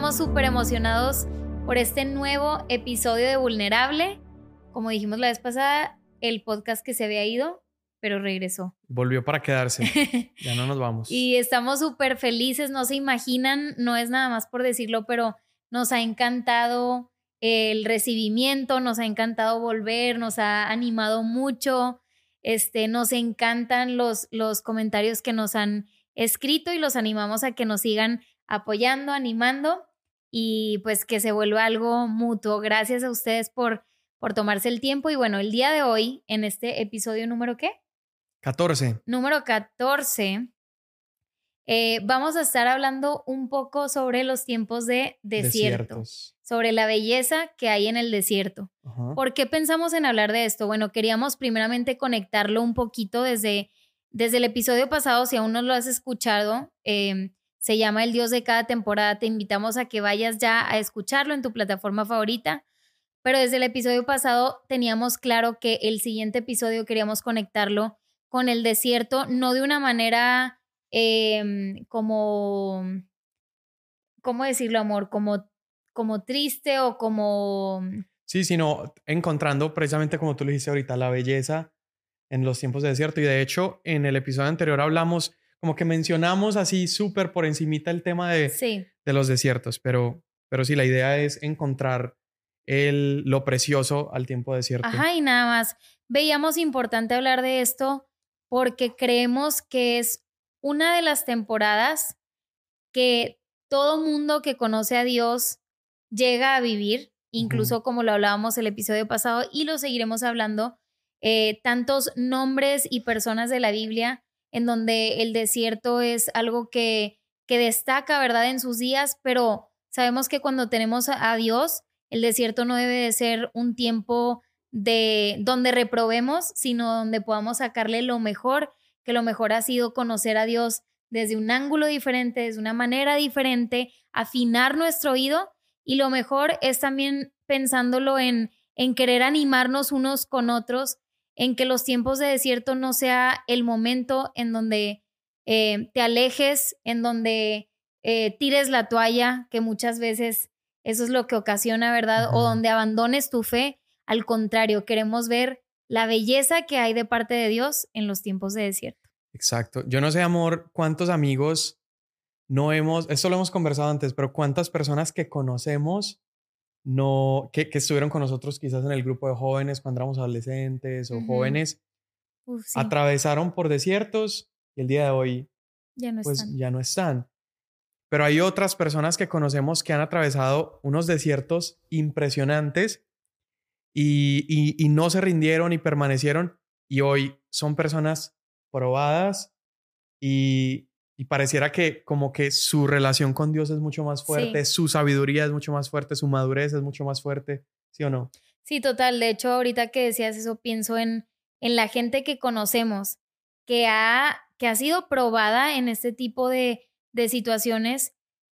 estamos súper emocionados por este nuevo episodio de Vulnerable. Como dijimos la vez pasada, el podcast que se había ido, pero regresó. Volvió para quedarse. ya no nos vamos. y estamos súper felices, no se imaginan, no es nada más por decirlo, pero nos ha encantado el recibimiento, nos ha encantado volver, nos ha animado mucho. Este, nos encantan los, los comentarios que nos han escrito y los animamos a que nos sigan apoyando, animando y pues que se vuelva algo mutuo. Gracias a ustedes por, por tomarse el tiempo y bueno, el día de hoy, en este episodio número qué? 14. Número 14. Eh, vamos a estar hablando un poco sobre los tiempos de desierto, sobre la belleza que hay en el desierto. ¿Por qué pensamos en hablar de esto? Bueno, queríamos primeramente conectarlo un poquito desde, desde el episodio pasado, si aún no lo has escuchado, em, se llama El Dios de cada temporada. Te invitamos a que vayas ya a escucharlo en tu plataforma favorita. Pero desde el episodio pasado teníamos claro que el siguiente episodio queríamos conectarlo con el desierto, no de una manera em, como, ¿cómo decirlo, amor? Como, como triste o como... Sí, sino encontrando precisamente como tú le dijiste ahorita, la belleza en los tiempos de desierto. Y de hecho, en el episodio anterior hablamos como que mencionamos así súper por encimita el tema de, de los desiertos, pero, pero sí, la idea es encontrar el, lo precioso al tiempo desierto. Ajá, y nada más. Veíamos importante hablar de esto porque creemos que es una de las temporadas que todo mundo que conoce a Dios llega a vivir, incluso como lo hablábamos el episodio pasado y lo seguiremos hablando, eh, tantos nombres y personas de la Biblia en donde el desierto es algo que, que destaca, ¿verdad?, en sus días, pero sabemos que cuando tenemos a Dios, el desierto no debe de ser un tiempo de donde reprobemos, sino donde podamos sacarle lo mejor, que lo mejor ha sido conocer a Dios desde un ángulo diferente, desde una manera diferente, afinar nuestro oído y lo mejor es también pensándolo en, en querer animarnos unos con otros en que los tiempos de desierto no sea el momento en donde eh, te alejes, en donde eh, tires la toalla, que muchas veces eso es lo que ocasiona, ¿verdad? O donde abandones tu fe. Al contrario, queremos ver la belleza que hay de parte de Dios en los tiempos de desierto. Exacto. Yo no sé, amor, cuántos amigos no hemos, esto lo hemos conversado antes, pero cuántas personas que conocemos no, que, estuvieron con nosotros quizás en el grupo de jóvenes cuando éramos adolescentes o jóvenes, atravesaron por desiertos y el día de hoy ya no, pues, están. ya no están. Pero hay otras personas que conocemos que han atravesado unos desiertos impresionantes y, y no se rindieron y permanecieron y hoy son personas probadas y, y pareciera que como que su relación con Dios es mucho más fuerte, su sabiduría es mucho más fuerte, su madurez es mucho más fuerte, ¿sí o no? Sí, total. De hecho, ahorita que decías eso, pienso en, en la gente que conocemos, que ha, que ha sido probada en este tipo de, de situaciones,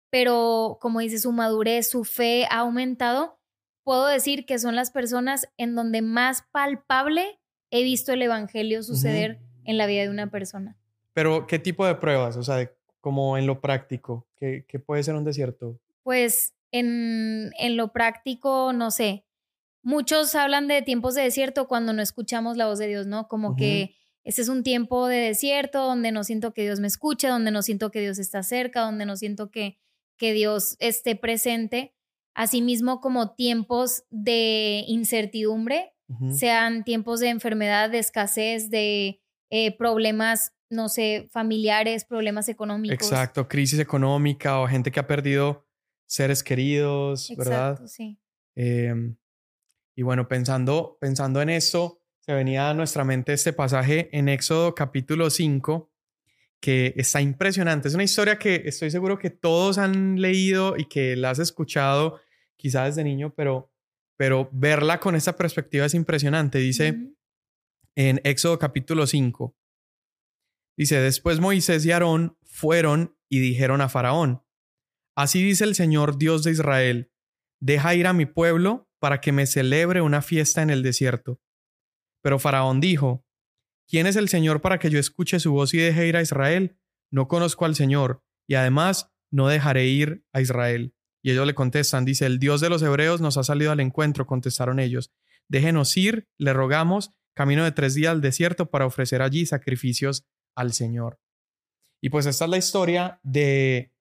pero como dice, su madurez, su fe ha aumentado. Puedo decir que son las personas en donde más palpable he visto el Evangelio suceder en la vida de una persona. Pero, ¿qué tipo de pruebas? O sea, como en lo práctico, ¿qué, puede ser un desierto? Pues en, en lo práctico, no sé. Muchos hablan de tiempos de desierto cuando no escuchamos la voz de Dios, ¿no? Como que este es un tiempo de desierto donde no siento que Dios me escuche, donde no siento que Dios está cerca, donde no siento que, que Dios esté presente. Asimismo, como tiempos de incertidumbre, sean tiempos de enfermedad, de escasez, de eh, problemas no sé, familiares, problemas económicos. Exacto, crisis económica o gente que ha perdido seres queridos, ¿verdad? sí. Em, y bueno, pensando, pensando en eso, se venía a nuestra mente este pasaje en Éxodo capítulo 5, que está impresionante. Es una historia que estoy seguro que todos han leído y que la has escuchado quizás desde niño, pero, pero verla con esta perspectiva es impresionante. Dice en Éxodo capítulo 5, Dice, después Moisés y Aarón fueron y dijeron a Faraón, Así dice el Señor Dios de Israel, deja ir a mi pueblo para que me celebre una fiesta en el desierto. Pero Faraón dijo, ¿quién es el Señor para que yo escuche su voz y deje ir a Israel? No conozco al Señor, y además no dejaré ir a Israel. Y ellos le contestan, dice, el Dios de los hebreos nos ha salido al encuentro, contestaron ellos. Déjenos ir, le rogamos, camino de tres días al desierto para ofrecer allí sacrificios al Señor. Y pues esta es la historia de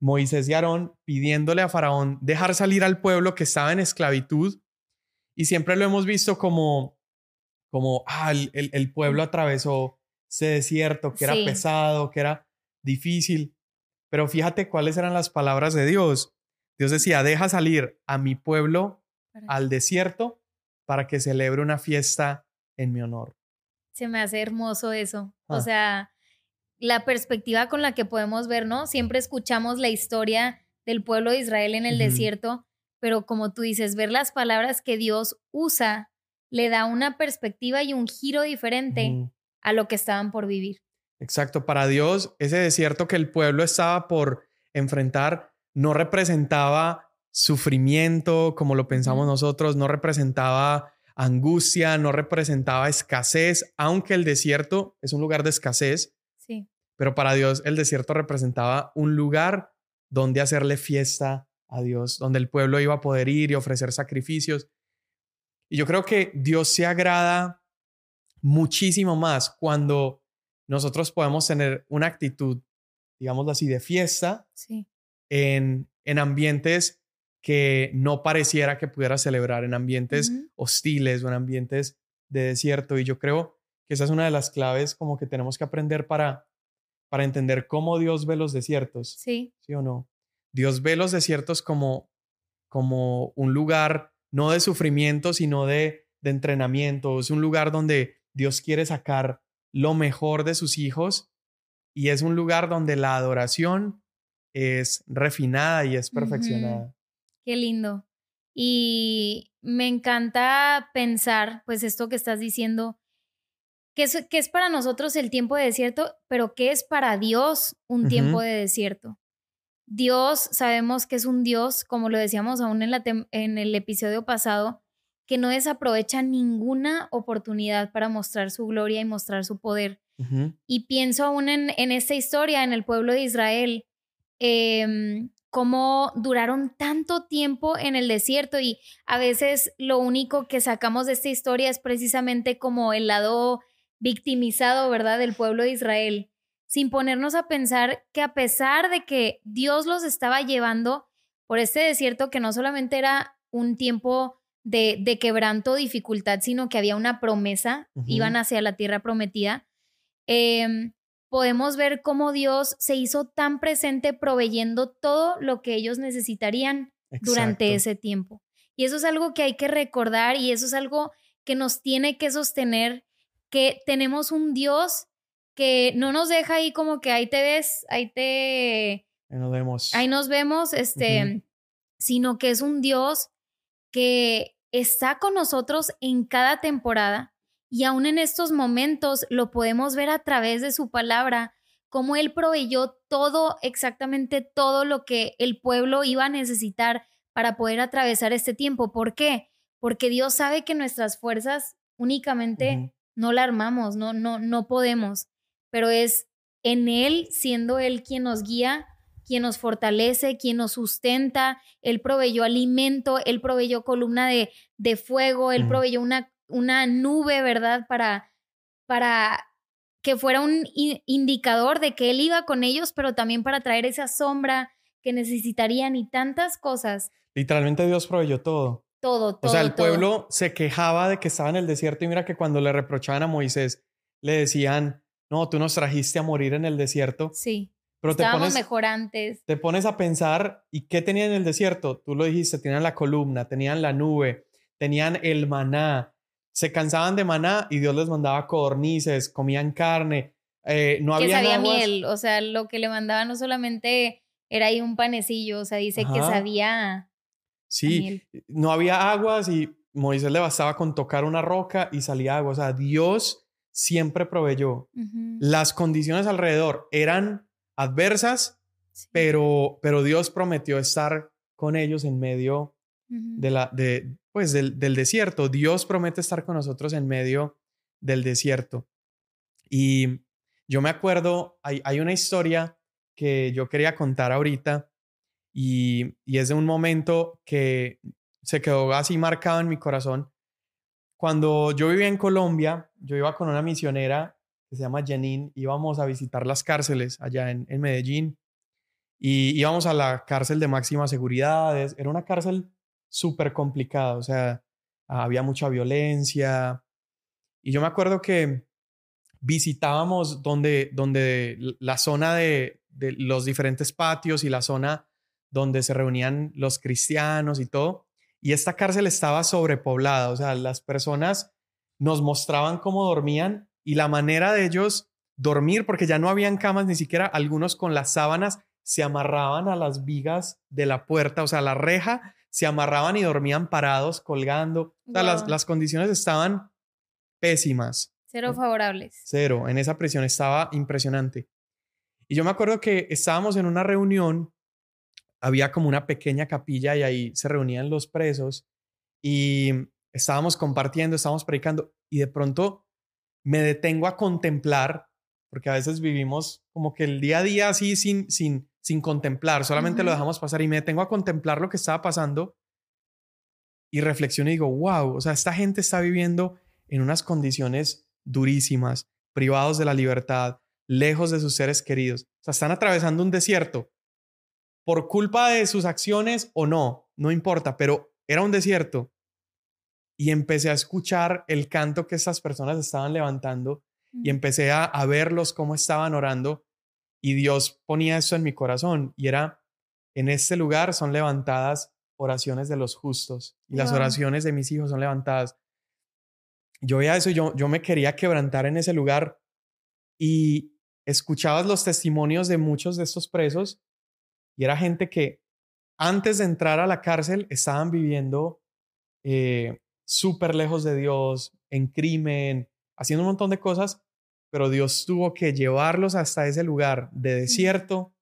Moisés y Aarón pidiéndole a Faraón dejar salir al pueblo que estaba en esclavitud. Y siempre lo hemos visto como, como ah, el, pueblo atravesó ese desierto, que era pesado, que era difícil. Pero fíjate cuáles eran las palabras de Dios. Dios decía, deja salir a mi pueblo al desierto para que celebre una fiesta en mi honor. Se me hace hermoso eso. O ah. sea, la perspectiva con la que podemos ver, ¿no? Siempre escuchamos la historia del pueblo de Israel en el desierto, pero como tú dices, ver las palabras que Dios usa le da una perspectiva y un giro diferente a lo que estaban por vivir. Exacto, para Dios ese desierto que el pueblo estaba por enfrentar no representaba sufrimiento como lo pensamos nosotros, no representaba angustia, no representaba escasez, aunque el desierto es un lugar de escasez, pero para Dios el desierto representaba un lugar donde hacerle fiesta a Dios, donde el pueblo iba a poder ir y ofrecer sacrificios. Y yo creo que Dios se agrada muchísimo más cuando nosotros podemos tener una actitud, digámoslo así, de fiesta en, en ambientes que no pareciera que pudiera celebrar, en ambientes hostiles o en ambientes de desierto. Y yo creo que esa es una de las claves como que tenemos que aprender para para entender cómo Dios ve los desiertos. Sí. ¿Sí o no? Dios ve los desiertos como, como un lugar no de sufrimiento, sino de, de entrenamiento. Es un lugar donde Dios quiere sacar lo mejor de sus hijos y es un lugar donde la adoración es refinada y es perfeccionada. Qué lindo. Y me encanta pensar, pues esto que estás diciendo, ¿Qué es, es para nosotros el tiempo de desierto, pero qué es para Dios un tiempo de desierto? Dios sabemos que es un Dios, como lo decíamos aún en, la en el episodio pasado, que no desaprovecha ninguna oportunidad para mostrar su gloria y mostrar su poder. Y pienso aún en, en, esta historia, en el pueblo de Israel, eh, cómo duraron tanto tiempo en el desierto y a veces lo único que sacamos de esta historia es precisamente como el lado victimizado, ¿verdad?, del pueblo de Israel, sin ponernos a pensar que a pesar de que Dios los estaba llevando por este desierto que no solamente era un tiempo de, de quebranto, dificultad, sino que había una promesa, iban hacia la tierra prometida, em, podemos ver cómo Dios se hizo tan presente proveyendo todo lo que ellos necesitarían durante ese tiempo. Y eso es algo que hay que recordar y eso es algo que nos tiene que sostener que tenemos un Dios que no nos deja ahí como que ahí te ves, ahí te... Ahí nos vemos. Ahí nos vemos, este, sino que es un Dios que está con nosotros en cada temporada y aún en estos momentos lo podemos ver a través de su palabra, cómo Él proveyó todo, exactamente todo lo que el pueblo iba a necesitar para poder atravesar este tiempo. ¿Por qué? Porque Dios sabe que nuestras fuerzas únicamente no la armamos, no, no, no podemos, pero es en Él, siendo Él quien nos guía, quien nos fortalece, quien nos sustenta, Él proveyó alimento, Él proveyó columna de, de fuego, Él proveyó una, una nube, ¿verdad? Para, para que fuera un indicador de que Él iba con ellos, pero también para traer esa sombra que necesitarían y tantas cosas. Literalmente Dios proveyó todo. Todo, todo. O sea, el pueblo se quejaba de que estaba en el desierto y mira que cuando le reprochaban a Moisés, le decían, no, tú nos trajiste a morir en el desierto. Sí. Pero Estábamos te pones, mejor antes. Te pones a pensar, ¿y qué tenían en el desierto? Tú lo dijiste, tenían la columna, tenían la nube, tenían el maná. Se cansaban de maná y Dios les mandaba codornices, comían carne. Eh, no que había sabía miel, o sea, lo que le mandaba no solamente era ahí un panecillo, o sea, dice que sabía Sí, no había aguas y Moisés le bastaba con tocar una roca y salía agua. O sea, Dios siempre proveyó. Las condiciones alrededor eran adversas, pero, pero Dios prometió estar con ellos en medio de la, de, pues, del, desierto. Dios promete estar con nosotros en medio del desierto. Y yo me acuerdo, hay, hay una historia que yo quería contar ahorita Y, y es de un momento que se quedó así marcado en mi corazón. Cuando yo vivía en Colombia, yo iba con una misionera que se llama Janine, íbamos a visitar las cárceles allá en, en Medellín y íbamos a la cárcel de máxima seguridad. Era una cárcel súper complicada, o sea, había mucha violencia. Y yo me acuerdo que visitábamos donde, donde la zona de, de los diferentes patios y la zona donde se reunían los cristianos y todo. Y esta cárcel estaba sobrepoblada, o sea, las personas nos mostraban cómo dormían y la manera de ellos dormir, porque ya no habían camas, ni siquiera algunos con las sábanas se amarraban a las vigas de la puerta, o sea, la reja, se amarraban y dormían parados, colgando. O sea, las, las, condiciones estaban pésimas. Cero favorables. Cero. En esa prisión estaba impresionante. Y yo me acuerdo que estábamos en una reunión, había como una pequeña capilla y ahí se reunían los presos y estábamos compartiendo, estábamos predicando y de pronto me detengo a contemplar, porque a veces vivimos como que el día a día así sin, sin, sin contemplar, solamente lo dejamos pasar y me detengo a contemplar lo que estaba pasando y reflexiono y digo, wow, o sea, esta gente está viviendo en unas condiciones durísimas, privados de la libertad, lejos de sus seres queridos. O sea, están atravesando un desierto por culpa de sus acciones o no, no importa, pero era un desierto. Y empecé a escuchar el canto que estas personas estaban levantando y empecé a, a verlos cómo estaban orando y Dios ponía eso en mi corazón y era, en este lugar son levantadas oraciones de los justos y las oraciones de mis hijos son levantadas. Yo veía eso y yo, yo me quería quebrantar en ese lugar y escuchabas los testimonios de muchos de estos presos y era gente que antes de entrar a la cárcel estaban viviendo eh, súper lejos de Dios, en crimen, haciendo un montón de cosas pero Dios tuvo que llevarlos hasta ese lugar de desierto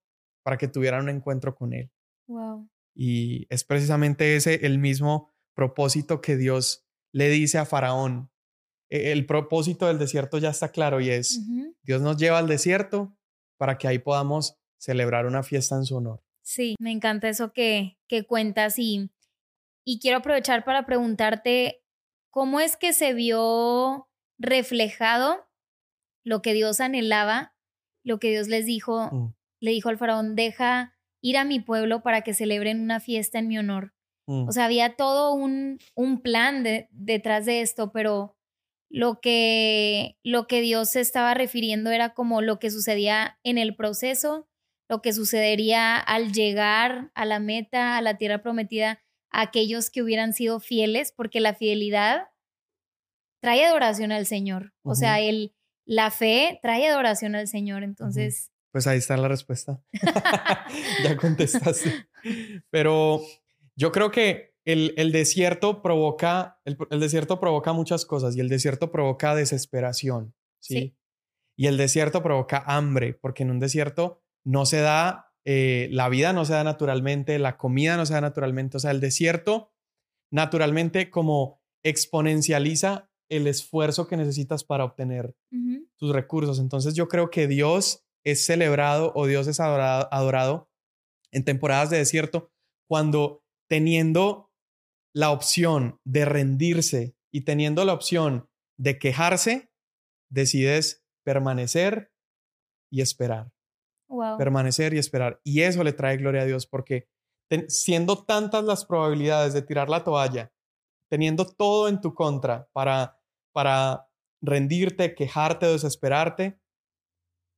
para que tuvieran un encuentro con Él. Wow. Y es precisamente ese el mismo propósito que Dios le dice a Faraón. E, el propósito del desierto ya está claro y es, Dios nos lleva al desierto para que ahí podamos celebrar una fiesta en su honor. Sí, me encanta eso que, que cuentas y, y quiero aprovechar para preguntarte, ¿cómo es que se vio reflejado lo que Dios anhelaba, lo que Dios les dijo, mm. le dijo al faraón, deja ir a mi pueblo para que celebren una fiesta en mi honor. Mm. O sea, había todo un, un plan detrás de esto, pero lo que, lo que Dios se estaba refiriendo era como lo que sucedía en el proceso, lo que sucedería al llegar a la meta, a la tierra prometida, a aquellos que hubieran sido fieles, porque la fidelidad trae adoración al Señor. O sea, el, la fe trae adoración al Señor, entonces... Pues ahí está la respuesta. ya contestaste. Pero yo creo que el, el desierto provoca, el, desierto provoca muchas cosas y el desierto provoca desesperación, ¿sí? Y el desierto provoca hambre, porque en un desierto no se da, eh, la vida no se da naturalmente, la comida no se da naturalmente, o sea, el desierto naturalmente como exponencializa el esfuerzo que necesitas para obtener tus recursos. Entonces yo creo que Dios es celebrado o Dios es adorado, adorado en temporadas de desierto cuando teniendo la opción de rendirse y teniendo la opción de quejarse, decides permanecer y esperar. Permanecer y esperar. Y eso le trae gloria a Dios porque siendo tantas las probabilidades de tirar la toalla, teniendo todo en tu contra para para rendirte, quejarte, desesperarte,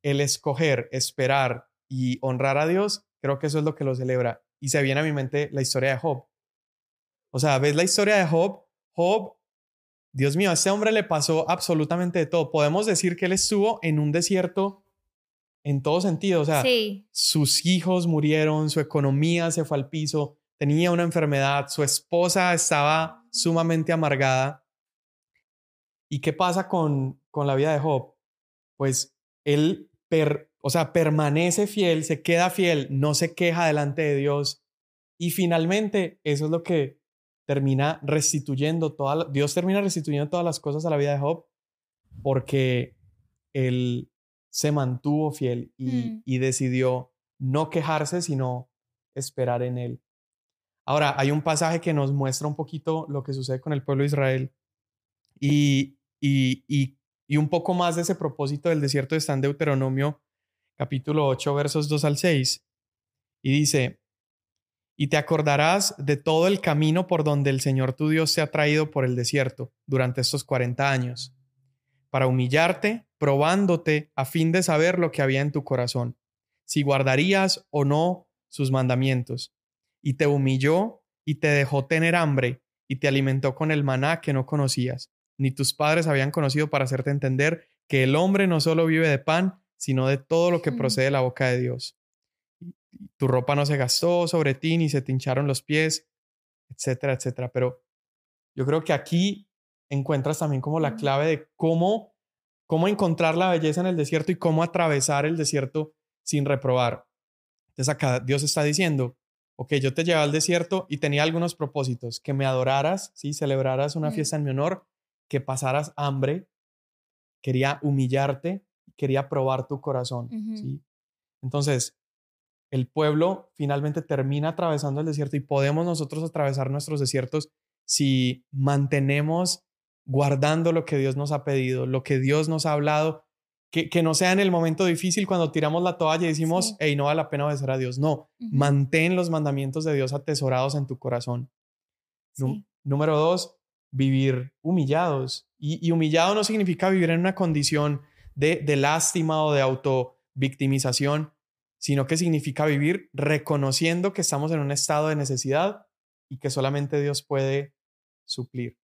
el escoger, esperar y honrar a Dios, creo que eso es lo que lo celebra. Y se viene a mi mente la historia de Job. O sea, ves la historia de Job, Job, Dios mío, a este hombre le pasó absolutamente de todo. Podemos decir que él estuvo en un desierto en todo sentido. O sea, sus hijos murieron, su economía se fue al piso, tenía una enfermedad, su esposa estaba sumamente amargada ¿Y qué pasa con, con la vida de Job? Pues él, o sea, permanece fiel, se queda fiel, no se queja delante de Dios. Y finalmente, eso es lo que termina restituyendo toda, Dios termina restituyendo todas las cosas a la vida de Job porque él se mantuvo fiel y, mm. y decidió no quejarse, sino esperar en Él. Ahora, hay un pasaje que nos muestra un poquito lo que sucede con el pueblo de Israel y, y, un poco más de ese propósito del desierto está en Deuteronomio capítulo 8 versos 2 al 6 y dice, y te acordarás de todo el camino por donde el Señor tu Dios se ha traído por el desierto durante estos 40 años, para humillarte, probándote a fin de saber lo que había en tu corazón, si guardarías o no sus mandamientos. Y te humilló y te dejó tener hambre y te alimentó con el maná que no conocías, ni tus padres habían conocido para hacerte entender que el hombre no solo vive de pan, sino de todo lo que procede de la boca de Dios tu ropa no se gastó sobre ti ni se te hincharon los pies, etcétera, etcétera. Pero yo creo que aquí encuentras también como la clave de cómo, cómo encontrar la belleza en el desierto y cómo atravesar el desierto sin reprobar. Entonces acá Dios está diciendo, ok, yo te llevé al desierto y tenía algunos propósitos, que me adoraras, ¿sí? celebraras una fiesta en mi honor, que pasaras hambre, quería humillarte, quería probar tu corazón. ¿sí? Entonces, el pueblo finalmente termina atravesando el desierto y podemos nosotros atravesar nuestros desiertos si mantenemos guardando lo que Dios nos ha pedido, lo que Dios nos ha hablado, que, que no sea en el momento difícil cuando tiramos la toalla y decimos, hey, no vale la pena obedecer a Dios. No, mantén los mandamientos de Dios atesorados en tu corazón. Número dos, vivir humillados. Y, humillado no significa vivir en una condición de, de lástima o de autovictimización, sino que significa vivir reconociendo que estamos en un estado de necesidad y que solamente Dios puede suplir.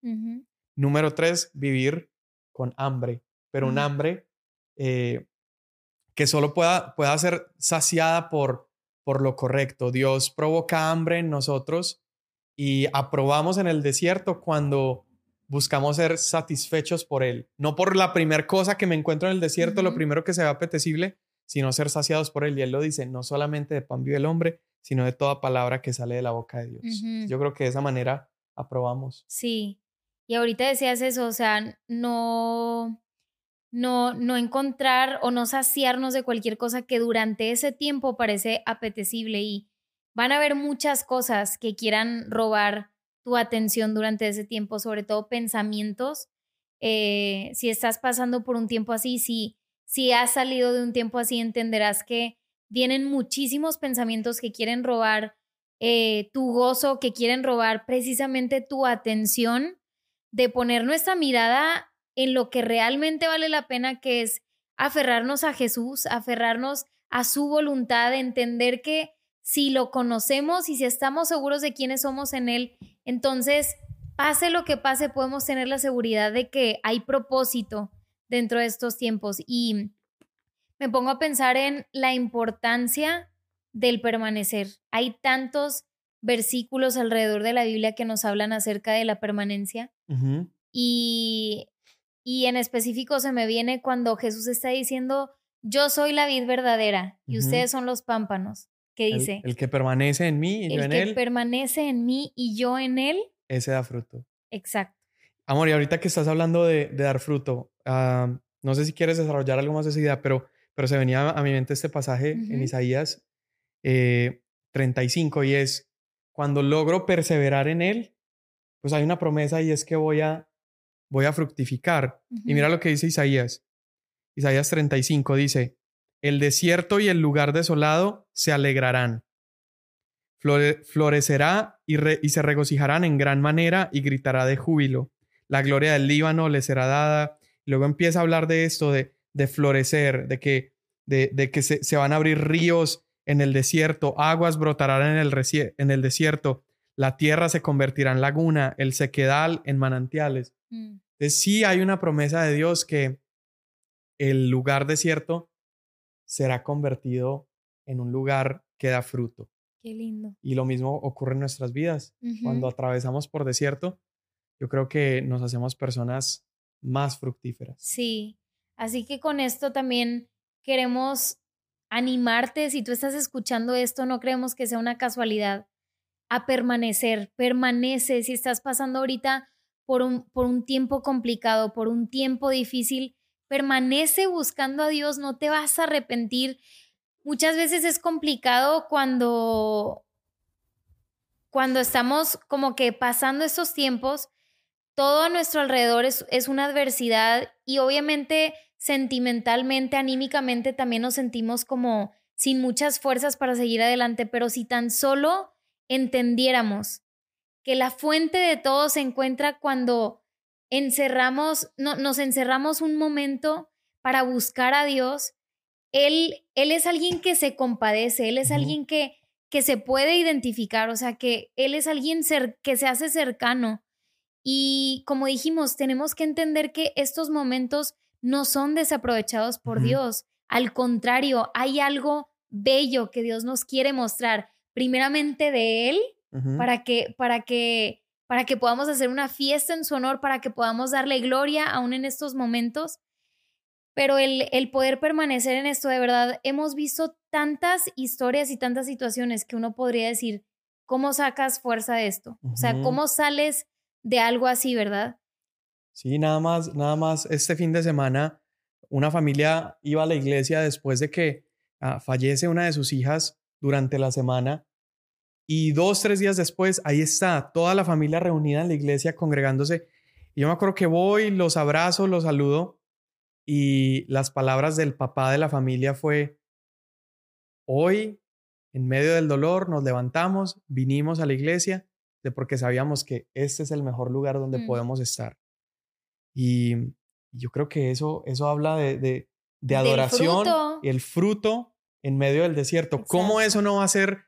Número tres, vivir con hambre, pero un hambre eh, que solo pueda, pueda ser saciada por, por lo correcto. Dios provoca hambre en nosotros y aprobamos en el desierto cuando buscamos ser satisfechos por Él. No por la primera cosa que me encuentro en el desierto, lo primero que se ve apetecible, sino ser saciados por Él. Y Él lo dice, no solamente de pan vive el hombre, sino de toda palabra que sale de la boca de Dios. Yo creo que de esa manera aprobamos. Sí. Y ahorita decías eso, o sea, no, no, no encontrar o no saciarnos de cualquier cosa que durante ese tiempo parece apetecible y van a haber muchas cosas que quieran robar tu atención durante ese tiempo, sobre todo pensamientos. Eh, si estás pasando por un tiempo así, si si has salido de un tiempo así, entenderás que vienen muchísimos pensamientos que quieren robar eh, tu gozo, que quieren robar precisamente tu atención, de poner nuestra mirada en lo que realmente vale la pena, que es aferrarnos a Jesús, aferrarnos a su voluntad, entender que si lo conocemos y si estamos seguros de quiénes somos en Él, entonces, pase lo que pase, podemos tener la seguridad de que hay propósito, dentro de estos tiempos. Y me pongo a pensar en la importancia del permanecer. Hay tantos versículos alrededor de la Biblia que nos hablan acerca de la permanencia. y, y en específico se me viene cuando Jesús está diciendo, yo soy la vid verdadera y ustedes son los pámpanos. ¿Qué dice? El, que permanece en mí y yo en él. El que permanece en mí y yo en él. Ese da fruto. Exacto. Amor, y ahorita que estás hablando de, dar fruto, no sé si quieres desarrollar algo más de esa idea, pero, pero se venía a mi mente este pasaje en Isaías 35 eh, y es, cuando logro perseverar en él, pues hay una promesa y es que voy a, voy a fructificar. Y mira lo que dice Isaías. Isaías 35 dice, el desierto y el lugar desolado se alegrarán. florecerá y, y se regocijarán en gran manera y gritará de júbilo la gloria del Líbano le será dada. Luego empieza a hablar de esto, de, de florecer, de que, de, de que se, se, van a abrir ríos en el desierto, aguas brotarán en el, en el desierto, la tierra se convertirá en laguna, el sequedal en manantiales. Mm. Entonces sí hay una promesa de Dios que el lugar desierto será convertido en un lugar que da fruto. Qué lindo. Y lo mismo ocurre en nuestras vidas. Cuando atravesamos por desierto, yo creo que nos hacemos personas más fructíferas. Sí, así que con esto también queremos animarte, si tú estás escuchando esto, no creemos que sea una casualidad, a permanecer, permanece, si estás pasando ahorita por un, por un tiempo complicado, por un tiempo difícil, permanece buscando a Dios, no te vas a arrepentir. Muchas veces es complicado cuando cuando estamos como que pasando estos tiempos, todo a nuestro alrededor es, es una adversidad y obviamente sentimentalmente, anímicamente también nos sentimos como sin muchas fuerzas para seguir adelante, pero si tan solo entendiéramos que la fuente de todo se encuentra cuando encerramos, no, nos encerramos un momento para buscar a Dios, él, él es alguien que se compadece, Él es alguien que, que se puede identificar, o sea, que Él es alguien que se hace cercano. Y como dijimos, tenemos que entender que estos momentos no son desaprovechados por Dios. Al contrario, hay algo bello que Dios nos quiere mostrar, primeramente de Él, para que, para que, para que podamos hacer una fiesta en su honor, para que podamos darle gloria aún en estos momentos. Pero el, el poder permanecer en esto, de verdad, hemos visto tantas historias y tantas situaciones que uno podría decir, ¿cómo sacas fuerza de esto? O sea, ¿cómo sales de algo así, verdad? Sí, nada más, nada más este fin de semana, una familia iba a la iglesia después de que ah, fallece una de sus hijas durante la semana y dos, tres días después, ahí está toda la familia reunida en la iglesia congregándose. Y yo me acuerdo que voy, los abrazo, los saludo y las palabras del papá de la familia fue, hoy, en medio del dolor, nos levantamos, vinimos a la iglesia de porque sabíamos que este es el mejor lugar donde mm. podemos estar. Y yo creo que eso, eso habla de, de, de adoración y el fruto en medio del desierto. ¿Cómo eso no va a ser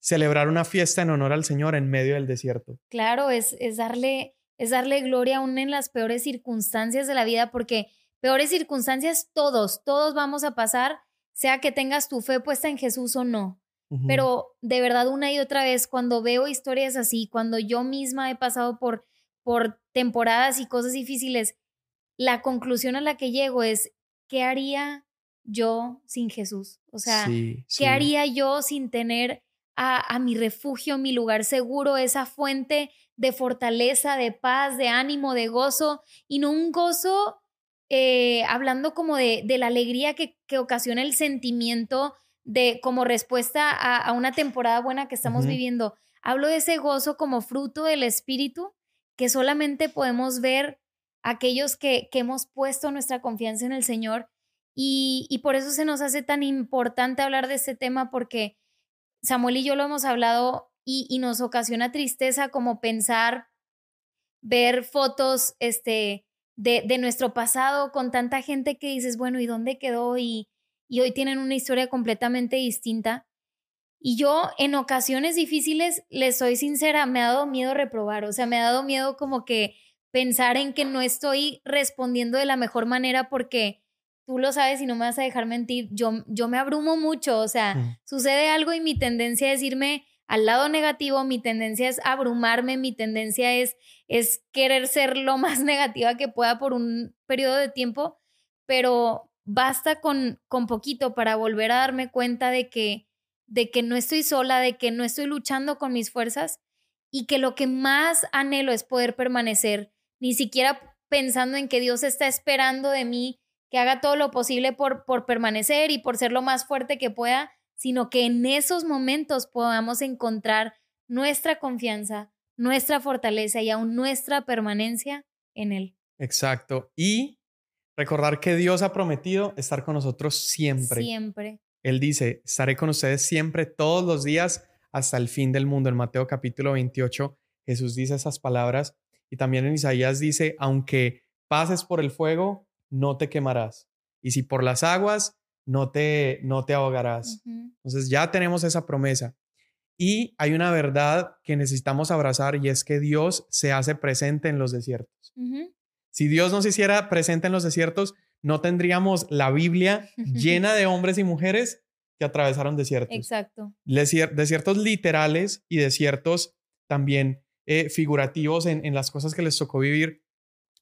celebrar una fiesta en honor al Señor en medio del desierto. Claro, es, es, darle, es darle gloria aún en las peores circunstancias de la vida, porque peores circunstancias todos, todos vamos a pasar, sea que tengas tu fe puesta en Jesús o no. Pero de verdad una y otra vez, cuando veo historias así, cuando yo misma he pasado por, por temporadas y cosas difíciles, la conclusión a la que llego es, ¿qué haría yo sin Jesús? O sea, ¿qué haría yo sin tener a, mi refugio, mi lugar seguro, esa fuente de fortaleza, de paz, de ánimo, de gozo, y no un gozo eh, hablando como de, de la alegría que, que, ocasiona el sentimiento de como respuesta a, una temporada buena que estamos viviendo. Hablo de ese gozo como fruto del Espíritu que solamente podemos ver aquellos que, que hemos puesto nuestra confianza en el Señor. Y, y por eso se nos hace tan importante hablar de este tema porque Samuel y yo lo hemos hablado y, nos ocasiona tristeza como pensar, ver fotos este, de, de, nuestro pasado con tanta gente que dices, bueno, ¿y dónde quedó? Y, y hoy tienen una historia completamente distinta. Y yo en ocasiones difíciles, les soy sincera, me ha dado miedo reprobar, o sea, me ha dado miedo como que pensar en que no estoy respondiendo de la mejor manera porque tú lo sabes y no me vas a dejar mentir, yo, yo me abrumo mucho, o sea, sucede algo y mi tendencia es irme al lado negativo, mi tendencia es abrumarme, mi tendencia es, es querer ser lo más negativa que pueda por un periodo de tiempo, pero basta con, con poquito para volver a darme cuenta de que, de que no estoy sola, de que no estoy luchando con mis fuerzas y que lo que más anhelo es poder permanecer, ni siquiera pensando en que Dios está esperando de mí que haga todo lo posible por, por permanecer y por ser lo más fuerte que pueda, sino que en esos momentos podamos encontrar nuestra confianza, nuestra fortaleza y aún nuestra permanencia en Él. Exacto. Y recordar que Dios ha prometido estar con nosotros siempre. Siempre. Él dice, estaré con ustedes siempre, todos los días, hasta el fin del mundo. En Mateo capítulo 28, Jesús dice esas palabras. Y también en Isaías dice, aunque pases por el fuego, no te quemarás. Y si por las aguas, no te, no te ahogarás. Entonces ya tenemos esa promesa. Y hay una verdad que necesitamos abrazar y es que Dios se hace presente en los desiertos. Si Dios no se hiciera presente en los desiertos, no tendríamos la Biblia llena de hombres y mujeres que atravesaron desiertos. Exacto. desiertos literales y desiertos también eh, figurativos en, en, las cosas que les tocó vivir.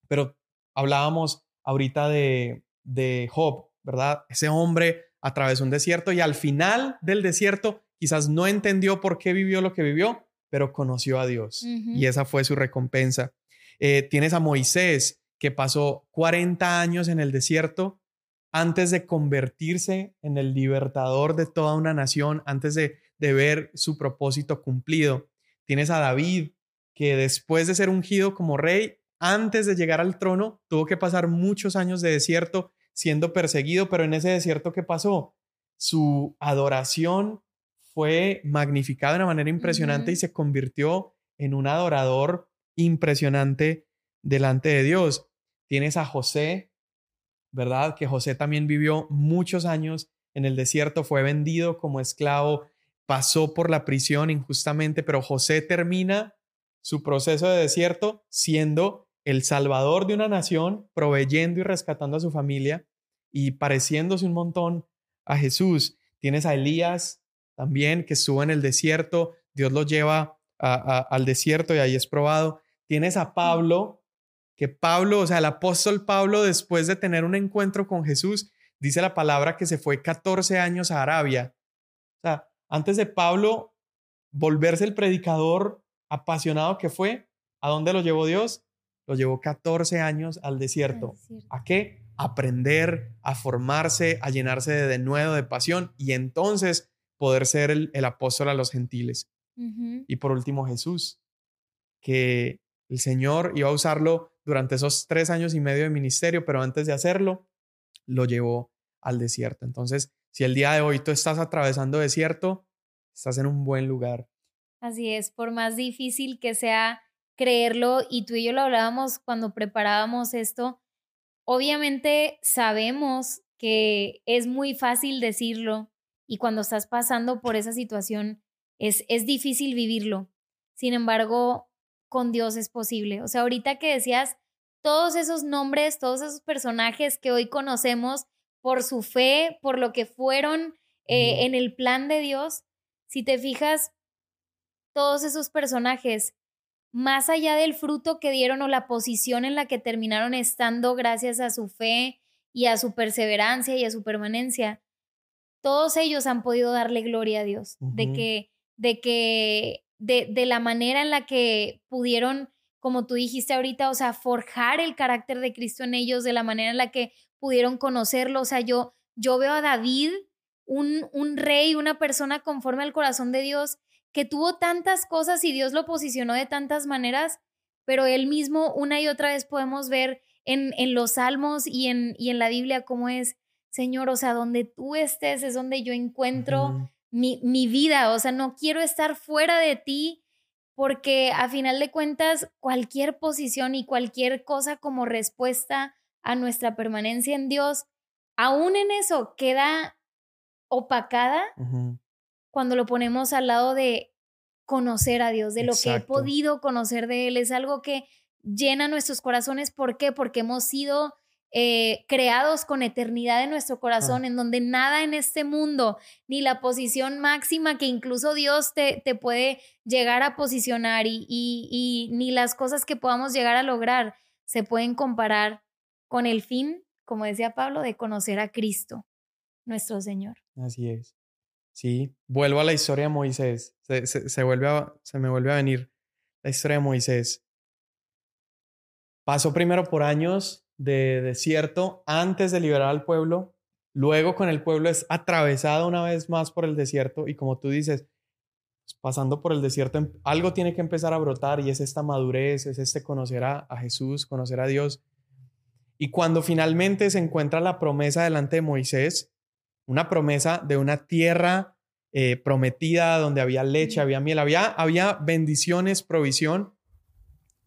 Pero hablábamos ahorita de, de Job, ¿verdad? Ese hombre atravesó un desierto y al final del desierto quizás no entendió por qué vivió lo que vivió, pero conoció a Dios y esa fue su recompensa. Eh, tienes a Moisés que pasó 40 años en el desierto antes de convertirse en el libertador de toda una nación, antes de, de ver su propósito cumplido. Tienes a David, que después de ser ungido como rey, antes de llegar al trono, tuvo que pasar muchos años de desierto siendo perseguido, pero en ese desierto, ¿qué pasó? Su adoración fue magnificada de una manera impresionante y se convirtió en un adorador impresionante delante de Dios. Tienes a José, ¿verdad? Que José también vivió muchos años en el desierto, fue vendido como esclavo, pasó por la prisión injustamente, pero José termina su proceso de desierto siendo el salvador de una nación, proveyendo y rescatando a su familia y pareciéndose un montón a Jesús. Tienes a Elías también, que estuvo en el desierto, Dios lo lleva al desierto y ahí es probado. Tienes a Pablo, que Pablo, o sea, el apóstol Pablo, después de tener un encuentro con Jesús, dice la palabra que se fue 14 años a Arabia. O sea, antes de Pablo volverse el predicador apasionado que fue, ¿a dónde lo llevó Dios? Lo llevó 14 años al desierto. ¿A qué? aprender, a formarse, a llenarse de, de nuevo de pasión y entonces poder ser el, apóstol a los gentiles. Y por último, Jesús, que el Señor iba a usarlo durante esos tres años y medio de ministerio, pero antes de hacerlo, lo llevó al desierto. Entonces, si el día de hoy tú estás atravesando desierto, estás en un buen lugar. Así es, por más difícil que sea creerlo, y tú y yo lo hablábamos cuando preparábamos esto, obviamente sabemos que es muy fácil decirlo y cuando estás pasando por esa situación es, es difícil vivirlo. Sin embargo, con Dios es posible. O sea, ahorita que decías todos esos nombres, todos esos personajes que hoy conocemos por su fe, por lo que fueron eh, en el plan de Dios, si te fijas, todos esos personajes, más allá del fruto que dieron o la posición en la que terminaron estando gracias a su fe y a su perseverancia y a su permanencia, todos ellos han podido darle gloria a Dios, de que, de que de, la manera en la que pudieron, como tú dijiste ahorita, o sea, forjar el carácter de Cristo en ellos, de la manera en la que pudieron conocerlo. O sea, yo, yo veo a David, un, un rey, una persona conforme al corazón de Dios, que tuvo tantas cosas y Dios lo posicionó de tantas maneras, pero él mismo una y otra vez podemos ver en, en los salmos y en, y en la Biblia cómo es, Señor, o sea, donde tú estés es donde yo encuentro mi, vida, o sea, no quiero estar fuera de ti porque a final de cuentas cualquier posición y cualquier cosa como respuesta a nuestra permanencia en Dios, aún en eso queda opacada cuando lo ponemos al lado de conocer a Dios, de lo que he podido conocer de Él. Es algo que llena nuestros corazones. ¿Por qué? Porque hemos sido eh, creados con eternidad en nuestro corazón, en donde nada en este mundo, ni la posición máxima que incluso Dios te, te puede llegar a posicionar y, y, ni las cosas que podamos llegar a lograr se pueden comparar con el fin, como decía Pablo, de conocer a Cristo, nuestro Señor. Así es. Sí, vuelvo a la historia de Moisés. Se, se, se me vuelve a venir la historia de Moisés. Pasó primero por años de desierto antes de liberar al pueblo. Luego con el pueblo es atravesado una vez más por el desierto y como tú dices, pues, pasando por el desierto, em, algo tiene que empezar a brotar y es esta madurez, es este conocer a, Jesús, conocer a Dios. Y cuando finalmente se encuentra la promesa delante de Moisés, una promesa de una tierra eh, prometida donde había leche, había miel, había, había bendiciones, provisión.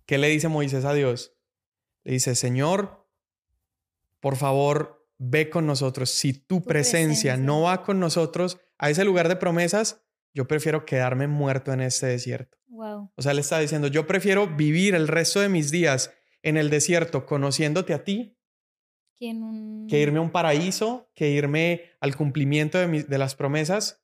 ¿Qué le dice Moisés a Dios? Le dice, Señor, por favor, ve con nosotros. Si tu, presencia, no va con nosotros a ese lugar de promesas, yo prefiero quedarme muerto en este desierto. O sea, le está diciendo, yo prefiero vivir el resto de mis días en el desierto conociéndote a ti que, irme a un paraíso, que irme al cumplimiento de, de las promesas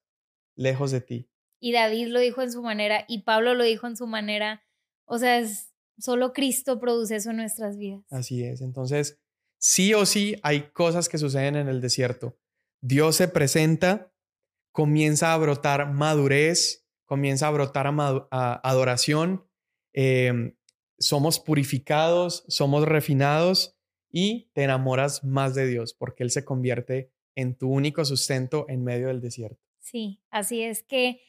lejos de ti. Y David lo dijo en su manera y Pablo lo dijo en su manera. O sea, es, solo Cristo produce eso en nuestras vidas. Así es. Entonces, sí o sí hay cosas que suceden en el desierto. Dios se presenta, comienza a brotar madurez, comienza a brotar adoración, em, somos purificados, somos refinados y te enamoras más de Dios porque Él se convierte en tu único sustento en medio del desierto. Sí, así es que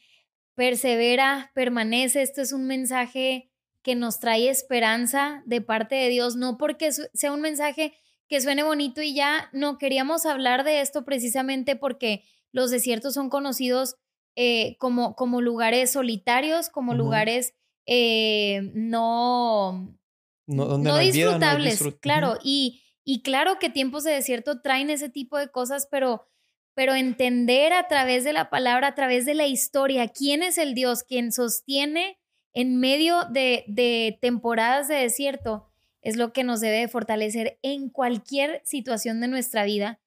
persevera, permanece. Esto es un mensaje que nos trae esperanza de parte de Dios, no porque sea un mensaje que suene bonito y ya no queríamos hablar de esto precisamente porque los desiertos son conocidos eh, como, como lugares solitarios, como lugares eh, no, no, disfrutables, claro, y, y claro que tiempos de desierto traen ese tipo de cosas, pero pero entender a través de la palabra, a través de la historia, quién es el Dios, quien sostiene en medio de, de temporadas de desierto, es lo que nos debe fortalecer en cualquier situación de nuestra vida.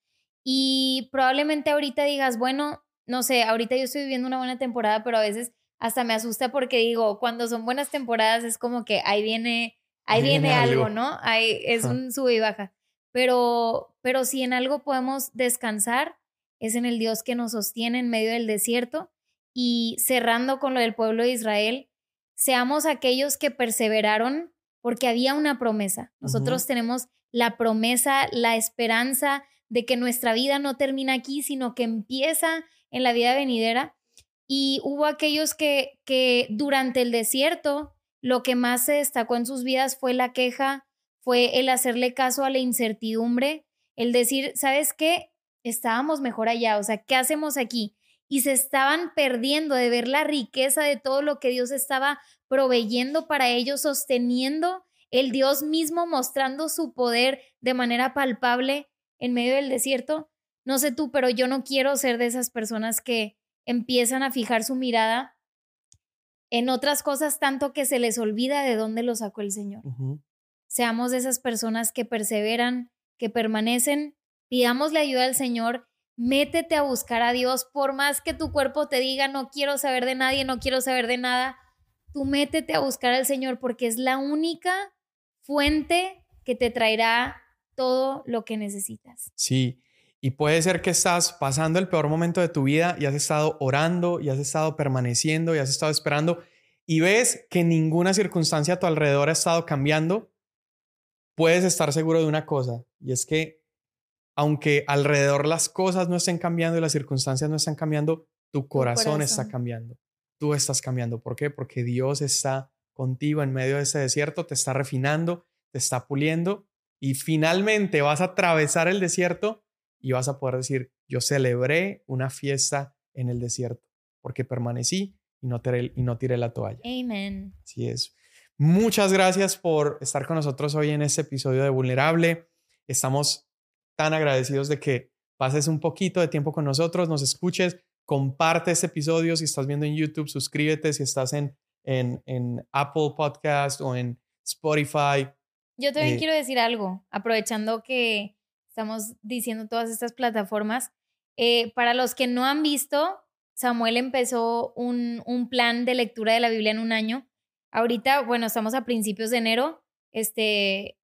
Y probablemente ahorita digas, bueno, no sé, ahorita yo estoy viviendo una buena temporada, pero a veces hasta me asusta porque digo, cuando son buenas temporadas es como que ahí viene, ahí, viene, algo, ¿no? Ahí es un sube y baja. Pero, pero si en algo podemos descansar, es en el Dios que nos sostiene en medio del desierto. Y cerrando con lo del pueblo de Israel, seamos aquellos que perseveraron porque había una promesa. Nosotros tenemos la promesa, la esperanza de que nuestra vida no termina aquí, sino que empieza en la vida venidera. Y hubo aquellos que, que durante el desierto lo que más se destacó en sus vidas fue la queja, fue el hacerle caso a la incertidumbre, el decir, ¿sabes qué? estábamos mejor allá, o sea, ¿qué hacemos aquí? Y se estaban perdiendo de ver la riqueza de todo lo que Dios estaba proveyendo para ellos, sosteniendo el Dios mismo mostrando su poder de manera palpable en medio del desierto. No sé tú, pero yo no quiero ser de esas personas que empiezan a fijar su mirada en otras cosas tanto que se les olvida de dónde lo sacó el Señor. Seamos de esas personas que perseveran, que permanecen pidamos la ayuda al Señor, métete a buscar a Dios, por más que tu cuerpo te diga, no quiero saber de nadie, no quiero saber de nada, tú métete a buscar al Señor porque es la única fuente que te traerá todo lo que necesitas. Sí, y puede ser que estás pasando el peor momento de tu vida y has estado orando y has estado permaneciendo y has estado esperando y ves que ninguna circunstancia a tu alrededor ha estado cambiando, puedes estar seguro de una cosa y es que aunque alrededor las cosas no estén cambiando y las circunstancias no están cambiando, tu corazón, está cambiando. Tú estás cambiando. ¿Por qué? Porque Dios está contigo en medio de ese desierto, te está refinando, te está puliendo y finalmente vas a atravesar el desierto y vas a poder decir, yo celebré una fiesta en el desierto porque permanecí y no tiré, y no tiré la toalla. Amén. Así es. Muchas gracias por estar con nosotros hoy en este episodio de Vulnerable. Estamos tan agradecidos de que pases un poquito de tiempo con nosotros, nos escuches, comparte este episodio si estás viendo en YouTube, suscríbete si estás en, en, en Apple Podcast o en Spotify. Yo también eh, quiero decir algo, aprovechando que estamos diciendo todas estas plataformas. Eh, para los que no han visto, Samuel empezó un, un plan de lectura de la Biblia en un año. Ahorita, bueno, estamos a principios de enero. Este,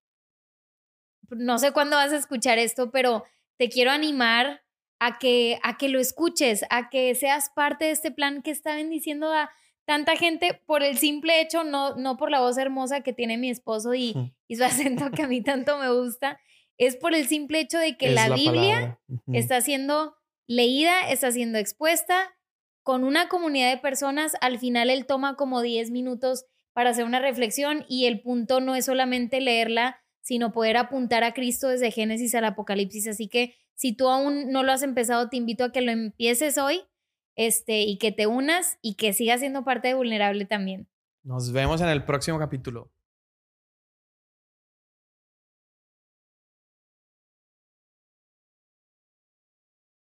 no sé cuándo vas a escuchar esto, pero te quiero animar a que, a que lo escuches, a que seas parte de este plan que está bendiciendo a tanta gente por el simple hecho, no, no por la voz hermosa que tiene mi esposo y, y su acento que a mí tanto me gusta, es por el simple hecho de que la, Biblia está siendo leída, está siendo expuesta con una comunidad de personas. Al final él toma como 10 minutos para hacer una reflexión y el punto no es solamente leerla sino poder apuntar a Cristo desde Génesis al Apocalipsis. Así que si tú aún no lo has empezado, te invito a que lo empieces hoy este, y que te unas y que sigas siendo parte de Vulnerable también. Nos vemos en el próximo capítulo.